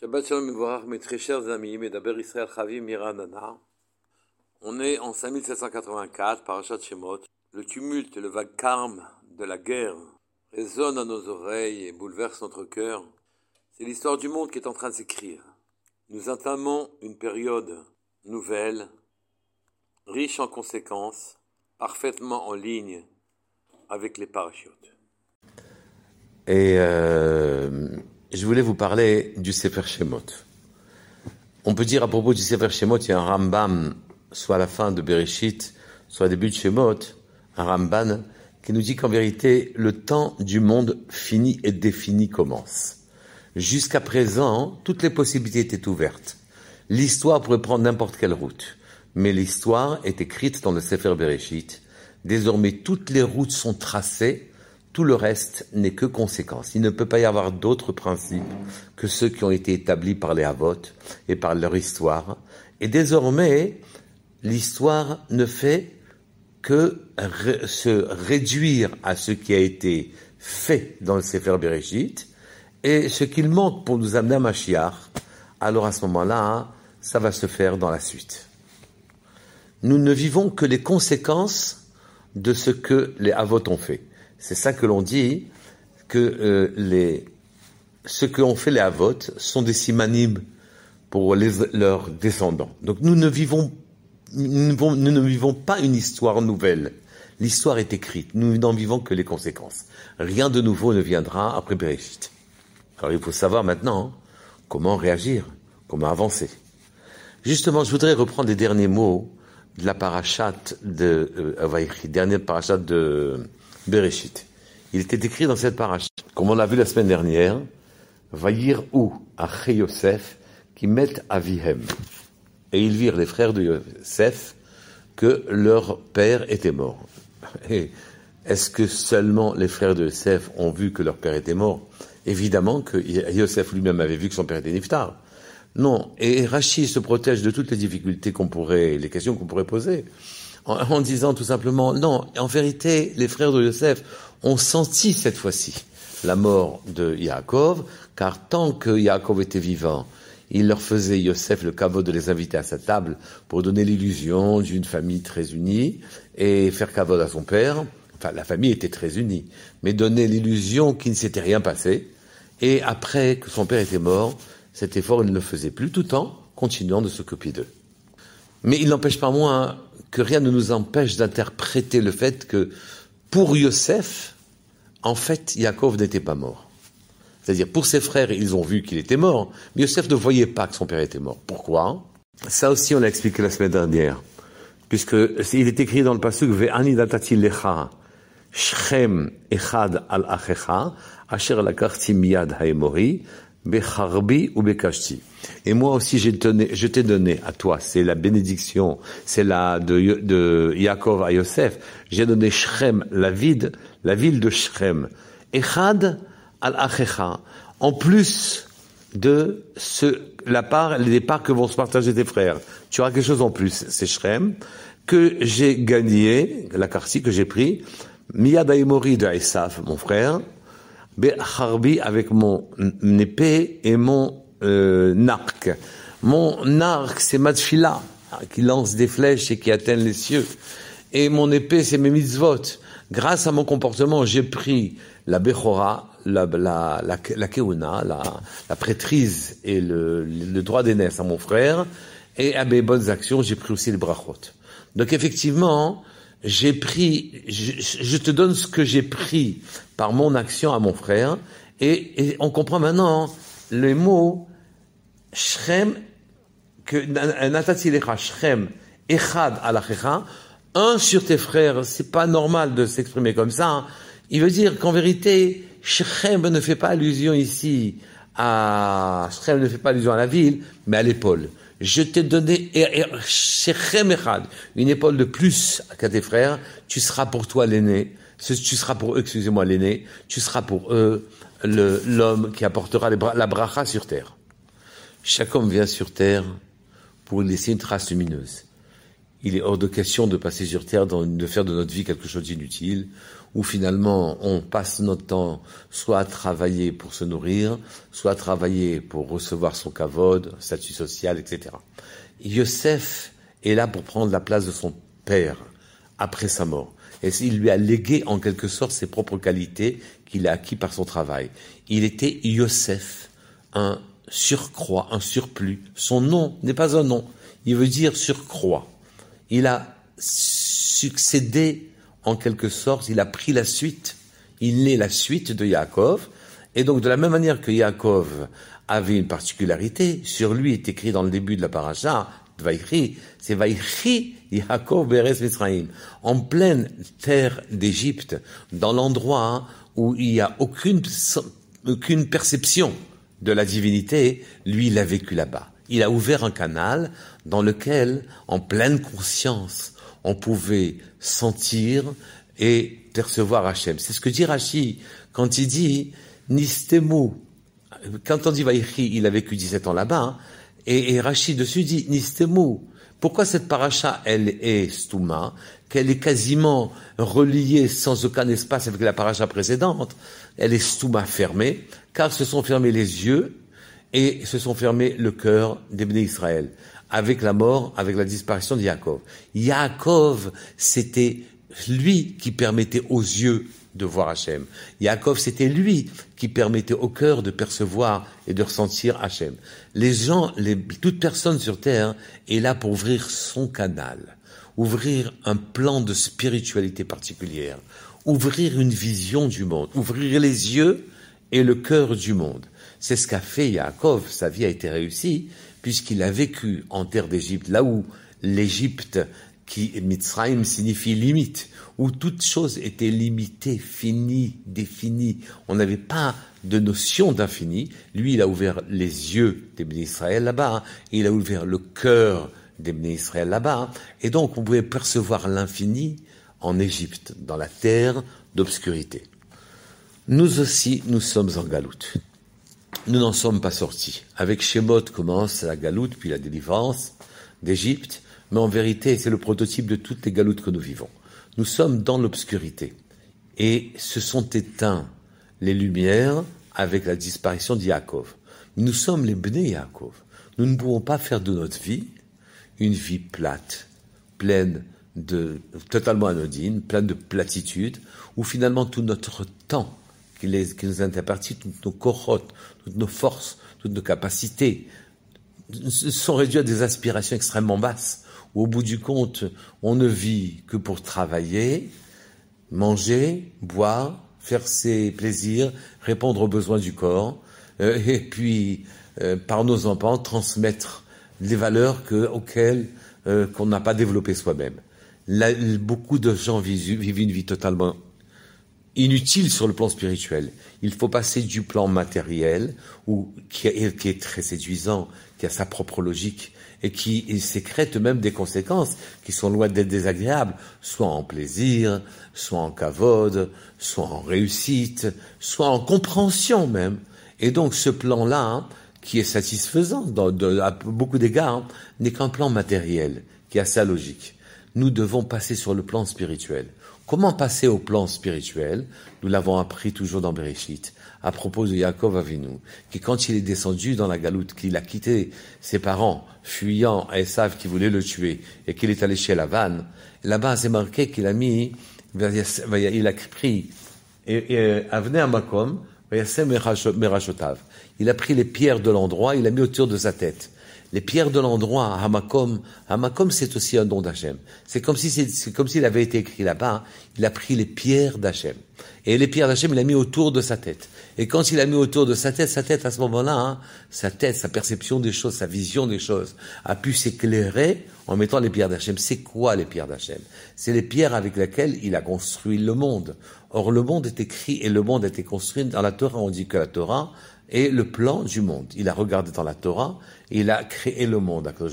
Shabbat Shalom Mevorach, mes très chers amis, Medaber Israël Chavim Miranana. On est en 5784, Parashat Shemot. Le tumulte le vacarme de la guerre résonnent à nos oreilles et bouleversent notre cœur. C'est l'histoire du monde qui est en train de s'écrire. Nous entamons une période nouvelle, riche en conséquences, parfaitement en ligne avec les parachutes. Et euh, je voulais vous parler du Sefer Shemot. On peut dire à propos du Sefer Shemot, il y a un Rambam, soit à la fin de Bereshit, soit au début de Shemot, un Ramban, qui nous dit qu'en vérité, le temps du monde fini et défini commence. Jusqu'à présent, toutes les possibilités étaient ouvertes. L'histoire pourrait prendre n'importe quelle route. Mais l'histoire est écrite dans le Sefer Bereshit. Désormais, toutes les routes sont tracées tout le reste n'est que conséquence. Il ne peut pas y avoir d'autres principes que ceux qui ont été établis par les Havot et par leur histoire. Et désormais, l'histoire ne fait que se réduire à ce qui a été fait dans le Sefer Bereshit et ce qu'il manque pour nous amener à Mashiach. Alors à ce moment-là, ça va se faire dans la suite. Nous ne vivons que les conséquences de ce que les Havot ont fait. C'est ça que l'on dit, que euh, les, ce que ont fait les Havot sont des simanim pour leurs descendants. Donc nous ne vivons, nous, ne vivons pas une histoire nouvelle. L'histoire est écrite. Nous n'en vivons que les conséquences. Rien de nouveau ne viendra après Bereshit. Alors il faut savoir maintenant comment réagir, comment avancer. Justement, je voudrais reprendre les derniers mots de la parachate de euh, dernière parachat de Bereshit. Il était écrit dans cette paracha, comme on l'a vu la semaine dernière, Vayir ou Aché Yosef qui mettent Avihem. Et ils virent les frères de Yosef que leur père était mort. Et est-ce que seulement les frères de Yosef ont vu que leur père était mort? Évidemment que Yosef lui-même avait vu que son père était Niftar. Non. Et Rachid se protège de toutes les difficultés qu'on pourrait, les questions qu'on pourrait poser en, disant tout simplement, non, en vérité, les frères de Yosef ont senti cette fois-ci la mort de Yaakov, car tant que Yaakov était vivant, il leur faisait, Yosef, le caveau de les inviter à sa table pour donner l'illusion d'une famille très unie et faire caveau à son père. Enfin, la famille était très unie, mais donner l'illusion qu'il ne s'était rien passé. Et après que son père était mort, cet effort, il ne le faisait plus, tout en continuant de s'occuper d'eux. Mais il n'empêche pas moins que rien ne nous empêche d'interpréter le fait que pour Yosef, en fait, Yaakov n'était pas mort. C'est-à-dire, pour ses frères, ils ont vu qu'il était mort, mais Yosef ne voyait pas que son père était mort. Pourquoi? Ça aussi, on l'a expliqué la semaine dernière, puisque il est écrit dans le passage Ve'ani datati lecha Shrem echad al achecha asher lakarti miyad haemori becharbi ou bekashti. Et moi aussi, je t'ai donné à toi, c'est la bénédiction, c'est la de, de Yaakov à Yosef, j'ai donné Shrem, la ville, la ville de Shrem. Echad al achecha. En plus de ce, la part, les parts que vont se partager tes frères. Tu auras quelque chose en plus, c'est Shrem, que j'ai gagné, la quartier que j'ai pris, Miyad de Esaf, mon frère, Harbi avec mon épée et mon euh, arc. Mon arc, c'est Matfila, qui lance des flèches et qui atteint les cieux. Et mon épée, c'est mes mitzvot. Grâce à mon comportement, j'ai pris la Bechora, la, la, la, la Keuna, la, la prêtrise et le, le droit d'aînesse à mon frère. Et à mes bonnes actions, j'ai pris aussi les brachot. Donc effectivement, j'ai pris, je, je, te donne ce que j'ai pris par mon action à mon frère, et, et on comprend maintenant les mots Shrem, que Natatilecha Shrem, Echad alachecha, un sur tes frères, c'est pas normal de s'exprimer comme ça. Hein. Il veut dire qu'en vérité, Shrem ne fait pas allusion ici à, Shrem ne fait pas allusion à la ville, mais à l'épaule. Je t'ai donné une épaule de plus qu'à tes frères, tu seras pour toi l'aîné, tu seras pour eux, excusez-moi, l'aîné, tu seras pour eux l'homme qui apportera la bracha sur terre. Chaque homme vient sur terre pour laisser une trace lumineuse. Il est hors de question de passer sur terre, de faire de notre vie quelque chose d'inutile, où finalement on passe notre temps soit à travailler pour se nourrir, soit à travailler pour recevoir son kavod, statut social, etc. Yosef est là pour prendre la place de son père après sa mort. Et il lui a légué en quelque sorte ses propres qualités qu'il a acquis par son travail. Il était Yosef, un surcroît, un surplus. Son nom n'est pas un nom, il veut dire surcroît. Il a succédé en quelque sorte, il a pris la suite, il est la suite de Yaakov, et donc de la même manière que Yaakov avait une particularité, sur lui est écrit dans le début de la paracha, c'est Vaïchi Yaakov Beres Mitzrayim, en pleine terre d'Égypte, dans l'endroit où il n'y a aucune, aucune perception de la divinité, lui il a vécu là-bas. Il a ouvert un canal dans lequel, en pleine conscience, on pouvait sentir et percevoir Hachem. C'est ce que dit Rashi quand il dit Nistemu. Quand on dit Vaïchi, il a vécu 17 ans là-bas, hein, et, et Rashi dessus dit Nistemu. Pourquoi cette paracha, elle est stouma, qu'elle est quasiment reliée sans aucun espace avec la paracha précédente? Elle est stouma fermée, car se sont fermés les yeux et se sont fermés le cœur des Israël avec la mort, avec la disparition de Yaakov. Yaakov, c'était lui qui permettait aux yeux de voir Hachem. Yaakov, c'était lui qui permettait au cœur de percevoir et de ressentir Hachem. Les gens, toute personne sur terre est là pour ouvrir son canal, ouvrir un plan de spiritualité particulière, ouvrir une vision du monde, ouvrir les yeux et le cœur du monde. C'est ce qu'a fait Yaakov, sa vie a été réussie, puisqu'il a vécu en terre d'Égypte, là où l'Égypte, qui Mitzrayim signifie limite, où toute chose était limitée, finie, définie. On n'avait pas de notion d'infini. Lui, il a ouvert les yeux des Israël là-bas, il a ouvert le cœur des Israël là-bas, et donc on pouvait percevoir l'infini en Égypte, dans la terre d'obscurité. Nous aussi, nous sommes en galoute nous n'en sommes pas sortis. Avec Shemot commence la galoute, puis la délivrance d'Égypte, mais en vérité, c'est le prototype de toutes les galoutes que nous vivons. Nous sommes dans l'obscurité, et se sont éteints les lumières avec la disparition d'Yaakov. Nous sommes les Bnei Yaakov. Nous ne pouvons pas faire de notre vie une vie plate, pleine de, totalement anodine, pleine de platitude, où finalement tout notre temps qui, nous interpartit, toutes nos corottes, toutes nos forces, toutes nos capacités, sont réduits à des aspirations extrêmement basses, où au bout du compte, on ne vit que pour travailler, manger, boire, faire ses plaisirs, répondre aux besoins du corps, euh, et puis, euh, par nos enfants, transmettre les valeurs que, auxquelles euh, qu'on n'a pas développées soi-même. beaucoup de gens vivent une vie totalement inutile sur le plan spirituel. Il faut passer du plan matériel, qui, est, qui est très séduisant, qui a sa propre logique, et qui sécrète même des conséquences qui sont loin d'être désagréables, soit en plaisir, soit en cavode, soit en réussite, soit en compréhension même. Et donc ce plan-là, hein, qui est satisfaisant dans, à beaucoup d'égards, hein, n'est qu'un plan matériel, qui a sa logique. Nous devons passer sur le plan spirituel. Comment passer au plan spirituel? Nous l'avons appris toujours dans Bereshit, à propos de Yaakov Avinu, qui quand il est descendu dans la galoute, qu'il a quitté ses parents, fuyant à Esav qui voulait le tuer, et qu'il est allé chez Lavan, là-bas c'est marqué qu'il a mis, il a pris, et, il a pris les pierres de l'endroit, il a mis autour de sa tête les pierres de l'endroit, Hamakom, Hamakom c'est aussi un don d'Hachem. C'est comme si c'est comme s'il avait été écrit là-bas, il a pris les pierres d'Hachem. Et les pierres d'Hachem, il a mis autour de sa tête. Et quand il a mis autour de sa tête, sa tête à ce moment-là, hein, sa tête, sa perception des choses, sa vision des choses, a pu s'éclairer en mettant les pierres d'Hachem. C'est quoi les pierres d'Hachem? C'est les pierres avec lesquelles il a construit le monde. Or, le monde est écrit et le monde a été construit dans la Torah. On dit que la Torah, est le plan du monde. Il a regardé dans la Torah, et il a créé le monde à Baruch.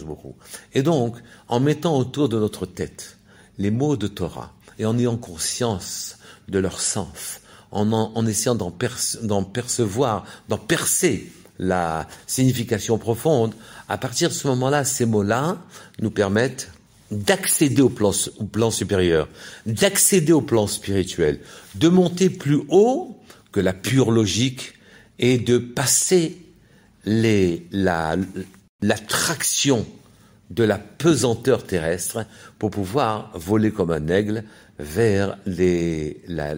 Et donc, en mettant autour de notre tête les mots de Torah, et en ayant conscience de leur sens, en, essayant d'en percevoir, d'en percer la signification profonde, à partir de ce moment-là, ces mots-là nous permettent d'accéder au plan supérieur, d'accéder au plan spirituel, de monter plus haut que la pure logique et de passer la, l'attraction de la pesanteur terrestre pour pouvoir voler comme un aigle vers les, la,